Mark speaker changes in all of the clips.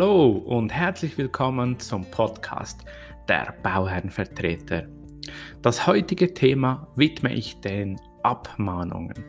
Speaker 1: Hallo und herzlich willkommen zum Podcast der Bauherrenvertreter. Das heutige Thema widme ich den Abmahnungen.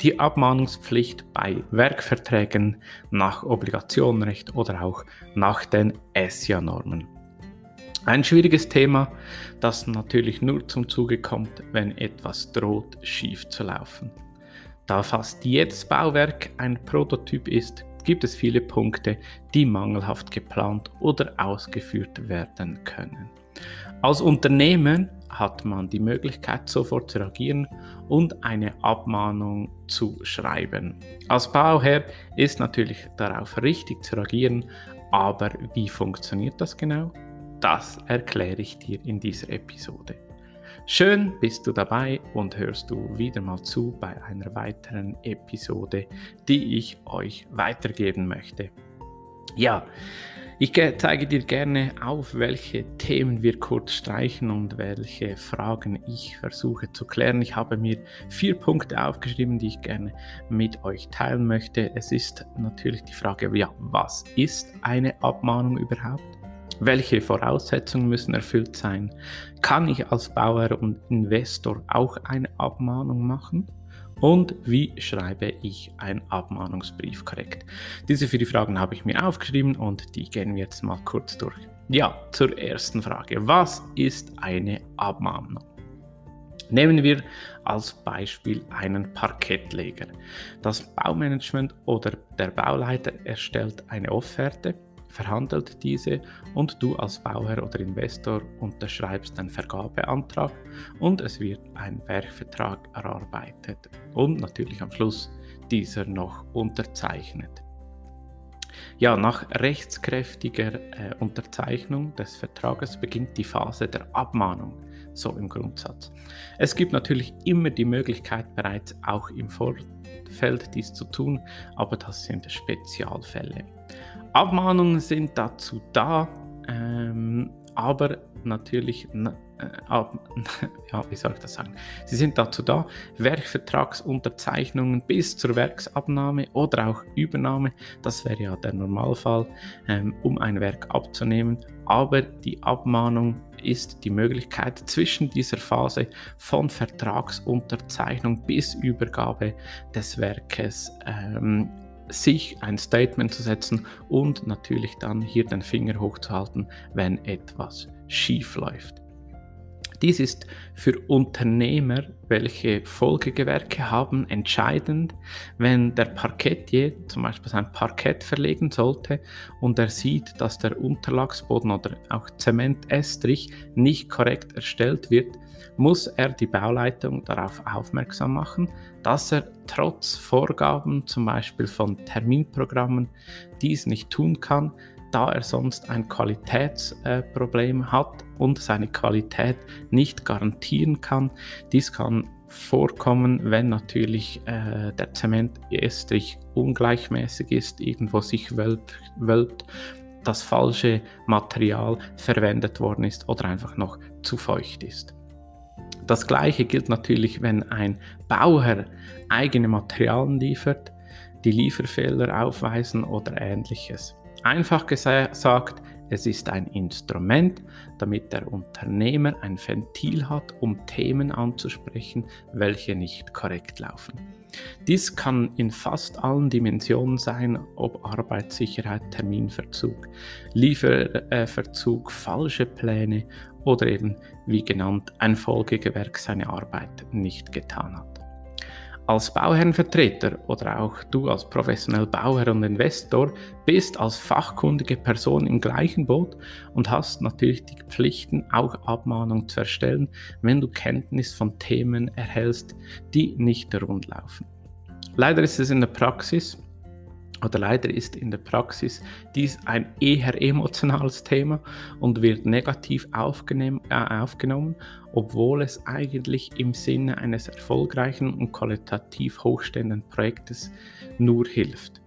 Speaker 1: Die Abmahnungspflicht bei Werkverträgen nach Obligationenrecht oder auch nach den ESIA-Normen. Ein schwieriges Thema, das natürlich nur zum Zuge kommt, wenn etwas droht schief zu laufen. Da fast jedes Bauwerk ein Prototyp ist, gibt es viele Punkte, die mangelhaft geplant oder ausgeführt werden können. Als Unternehmen hat man die Möglichkeit, sofort zu reagieren und eine Abmahnung zu schreiben. Als Bauherr ist natürlich darauf richtig zu reagieren, aber wie funktioniert das genau? Das erkläre ich dir in dieser Episode. Schön bist du dabei und hörst du wieder mal zu bei einer weiteren Episode, die ich euch weitergeben möchte. Ja, ich zeige dir gerne auf, welche Themen wir kurz streichen und welche Fragen ich versuche zu klären. Ich habe mir vier Punkte aufgeschrieben, die ich gerne mit euch teilen möchte. Es ist natürlich die Frage, ja, was ist eine Abmahnung überhaupt? Welche Voraussetzungen müssen erfüllt sein? Kann ich als Bauer und Investor auch eine Abmahnung machen? Und wie schreibe ich einen Abmahnungsbrief korrekt? Diese vier Fragen habe ich mir aufgeschrieben und die gehen wir jetzt mal kurz durch. Ja, zur ersten Frage. Was ist eine Abmahnung? Nehmen wir als Beispiel einen Parkettleger. Das Baumanagement oder der Bauleiter erstellt eine Offerte verhandelt diese und du als Bauherr oder Investor unterschreibst einen Vergabeantrag und es wird ein Werkvertrag erarbeitet und natürlich am Schluss dieser noch unterzeichnet. Ja, nach rechtskräftiger äh, Unterzeichnung des Vertrages beginnt die Phase der Abmahnung, so im Grundsatz. Es gibt natürlich immer die Möglichkeit, bereits auch im Vorfeld dies zu tun, aber das sind Spezialfälle. Abmahnungen sind dazu da, ähm, aber natürlich, äh, ab, ja, wie soll ich das sagen? Sie sind dazu da, Werkvertragsunterzeichnungen bis zur Werksabnahme oder auch Übernahme, das wäre ja der Normalfall, ähm, um ein Werk abzunehmen. Aber die Abmahnung ist die Möglichkeit zwischen dieser Phase von Vertragsunterzeichnung bis Übergabe des Werkes ähm, sich ein Statement zu setzen und natürlich dann hier den Finger hochzuhalten, wenn etwas schief läuft. Dies ist für Unternehmer, welche Folgegewerke haben, entscheidend, wenn der Parkettier zum Beispiel sein Parkett verlegen sollte und er sieht, dass der Unterlagsboden oder auch Zementestrich nicht korrekt erstellt wird, muss er die Bauleitung darauf aufmerksam machen, dass er trotz Vorgaben zum Beispiel von Terminprogrammen dies nicht tun kann, da er sonst ein Qualitätsproblem hat und seine Qualität nicht garantieren kann. Dies kann vorkommen, wenn natürlich äh, der Zementestrich ungleichmäßig ist, irgendwo sich wölbt, wölbt, das falsche Material verwendet worden ist oder einfach noch zu feucht ist. Das gleiche gilt natürlich, wenn ein Bauherr eigene Materialien liefert, die Lieferfehler aufweisen oder ähnliches. Einfach gesagt, es ist ein Instrument, damit der Unternehmer ein Ventil hat, um Themen anzusprechen, welche nicht korrekt laufen. Dies kann in fast allen Dimensionen sein, ob Arbeitssicherheit, Terminverzug, Lieferverzug, falsche Pläne oder eben, wie genannt, ein Folgegewerk seine Arbeit nicht getan hat. Als Bauherrenvertreter oder auch du als professioneller Bauherr und Investor bist als fachkundige Person im gleichen Boot und hast natürlich die Pflichten, auch Abmahnung zu erstellen, wenn du Kenntnis von Themen erhältst, die nicht rund laufen. Leider ist es in der Praxis oder leider ist in der Praxis dies ein eher emotionales Thema und wird negativ aufgenommen, äh, aufgenommen, obwohl es eigentlich im Sinne eines erfolgreichen und qualitativ hochstehenden Projektes nur hilft.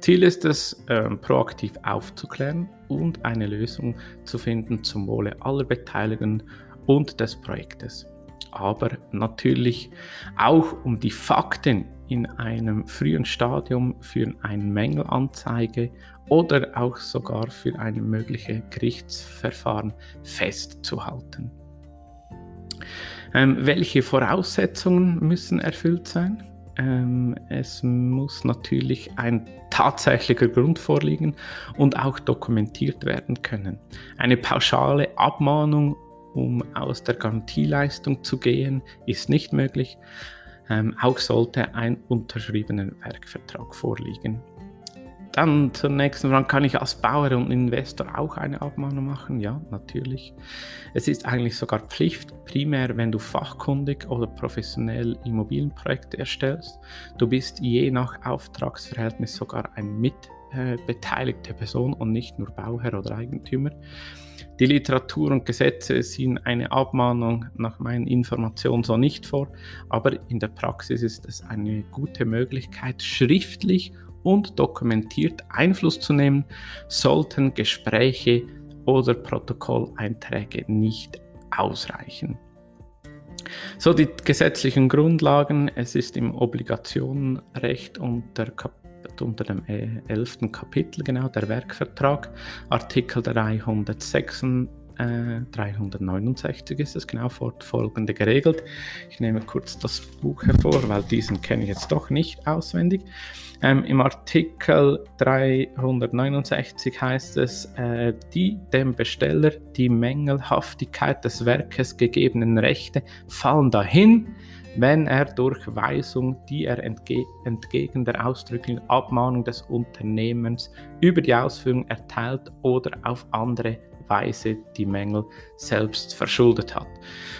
Speaker 1: Ziel ist es, äh, proaktiv aufzuklären und eine Lösung zu finden zum Wohle aller Beteiligten und des Projektes. Aber natürlich auch um die Fakten in einem frühen Stadium für eine Mängelanzeige oder auch sogar für ein mögliches Gerichtsverfahren festzuhalten. Ähm, welche Voraussetzungen müssen erfüllt sein? Ähm, es muss natürlich ein tatsächlicher Grund vorliegen und auch dokumentiert werden können. Eine pauschale Abmahnung, um aus der Garantieleistung zu gehen, ist nicht möglich. Ähm, auch sollte ein unterschriebener Werkvertrag vorliegen. Dann zur nächsten Frage, kann ich als Bauer und Investor auch eine Abmahnung machen? Ja, natürlich. Es ist eigentlich sogar Pflicht, primär wenn du fachkundig oder professionell Immobilienprojekte erstellst. Du bist je nach Auftragsverhältnis sogar eine mitbeteiligte äh, Person und nicht nur Bauherr oder Eigentümer. Die Literatur und Gesetze sehen eine Abmahnung nach meinen Informationen so nicht vor, aber in der Praxis ist es eine gute Möglichkeit, schriftlich und dokumentiert Einfluss zu nehmen, sollten Gespräche oder Protokolleinträge nicht ausreichen. So die gesetzlichen Grundlagen. Es ist im Obligationenrecht unter, unter dem 11. Äh, Kapitel, genau der Werkvertrag, Artikel 306 äh, 369 ist es genau fortfolgende geregelt. Ich nehme kurz das Buch hervor, weil diesen kenne ich jetzt doch nicht auswendig. Ähm, Im Artikel 369 heißt es, äh, die dem Besteller die Mängelhaftigkeit des Werkes gegebenen Rechte fallen dahin, wenn er durch Weisung, die er entge entgegen der ausdrücklichen Abmahnung des Unternehmens über die Ausführung erteilt oder auf andere Weise die Mängel selbst verschuldet hat.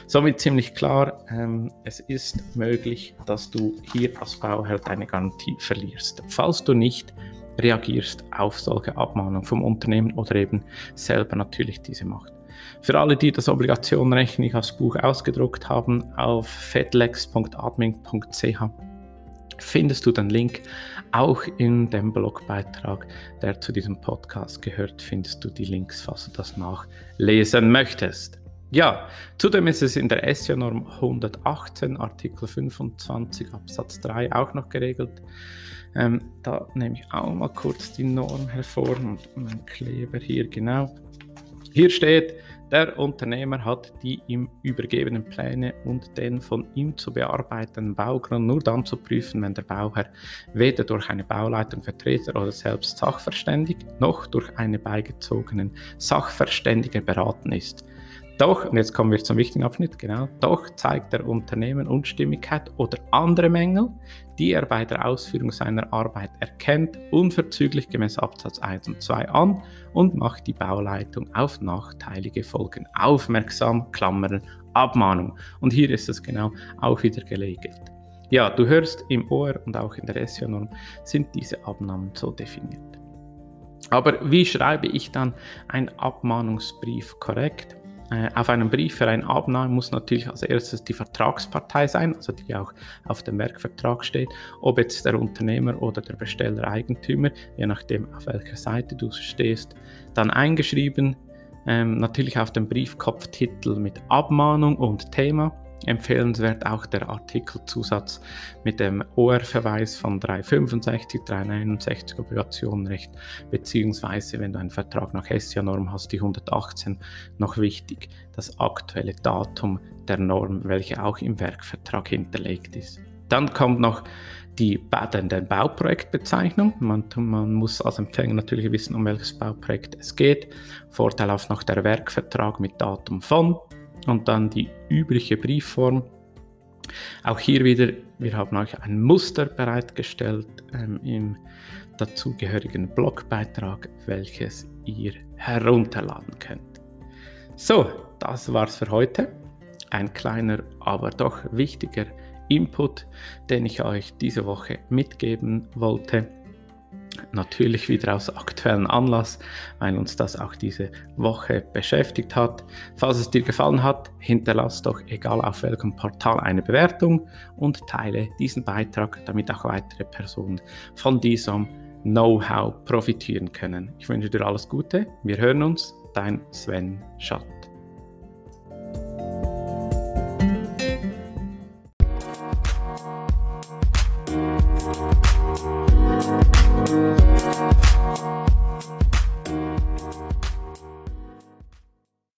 Speaker 1: Somit ziemlich klar, ähm, es ist möglich, dass du hier als Bauherr deine Garantie verlierst, falls du nicht reagierst auf solche Abmahnungen vom Unternehmen oder eben selber natürlich diese macht. Für alle, die das Obligationenrecht nicht als Buch ausgedruckt haben, auf fedlex.admin.ch findest du den Link. Auch in dem Blogbeitrag, der zu diesem Podcast gehört, findest du die Links, falls du das nachlesen möchtest. Ja, zudem ist es in der SEO-Norm 118, Artikel 25 Absatz 3 auch noch geregelt. Ähm, da nehme ich auch mal kurz die Norm hervor und mein Kleber hier genau. Hier steht, der Unternehmer hat die ihm übergebenen Pläne und den von ihm zu bearbeitenden Baugrund nur dann zu prüfen, wenn der Bauherr weder durch eine Bauleitung Vertreter oder selbst sachverständig noch durch einen beigezogenen Sachverständiger beraten ist. Doch, und jetzt kommen wir zum wichtigen Abschnitt, genau, doch zeigt der Unternehmen Unstimmigkeit oder andere Mängel, die er bei der Ausführung seiner Arbeit erkennt, unverzüglich gemäß Absatz 1 und 2 an und macht die Bauleitung auf nachteilige Folgen aufmerksam, Klammern, Abmahnung. Und hier ist es genau auch wieder geregelt. Ja, du hörst im OR und auch in der SEO-Norm sind diese Abnahmen so definiert. Aber wie schreibe ich dann einen Abmahnungsbrief korrekt? Äh, auf einem Brief für eine Abnahme muss natürlich als erstes die Vertragspartei sein, also die auch auf dem Werkvertrag steht, ob jetzt der Unternehmer oder der Besteller Eigentümer, je nachdem auf welcher Seite du stehst, dann eingeschrieben. Ähm, natürlich auf dem Briefkopftitel mit Abmahnung und Thema Empfehlenswert auch der Artikelzusatz mit dem OR-Verweis von 365, 369 Obligationenrecht, beziehungsweise wenn du einen Vertrag nach Hessia-Norm hast, die 118, noch wichtig, das aktuelle Datum der Norm, welche auch im Werkvertrag hinterlegt ist. Dann kommt noch die Bauprojektbezeichnung. Man, man, muss als Empfänger natürlich wissen, um welches Bauprojekt es geht. Vorteilhaft noch der Werkvertrag mit Datum von und dann die übliche Briefform. Auch hier wieder, wir haben euch ein Muster bereitgestellt ähm, im dazugehörigen Blogbeitrag, welches ihr herunterladen könnt. So, das war's für heute. Ein kleiner, aber doch wichtiger Input, den ich euch diese Woche mitgeben wollte natürlich wieder aus aktuellem Anlass, weil uns das auch diese Woche beschäftigt hat. Falls es dir gefallen hat, hinterlass doch egal auf welchem Portal eine Bewertung und teile diesen Beitrag, damit auch weitere Personen von diesem Know-how profitieren können. Ich wünsche dir alles Gute. Wir hören uns. Dein Sven Schatt.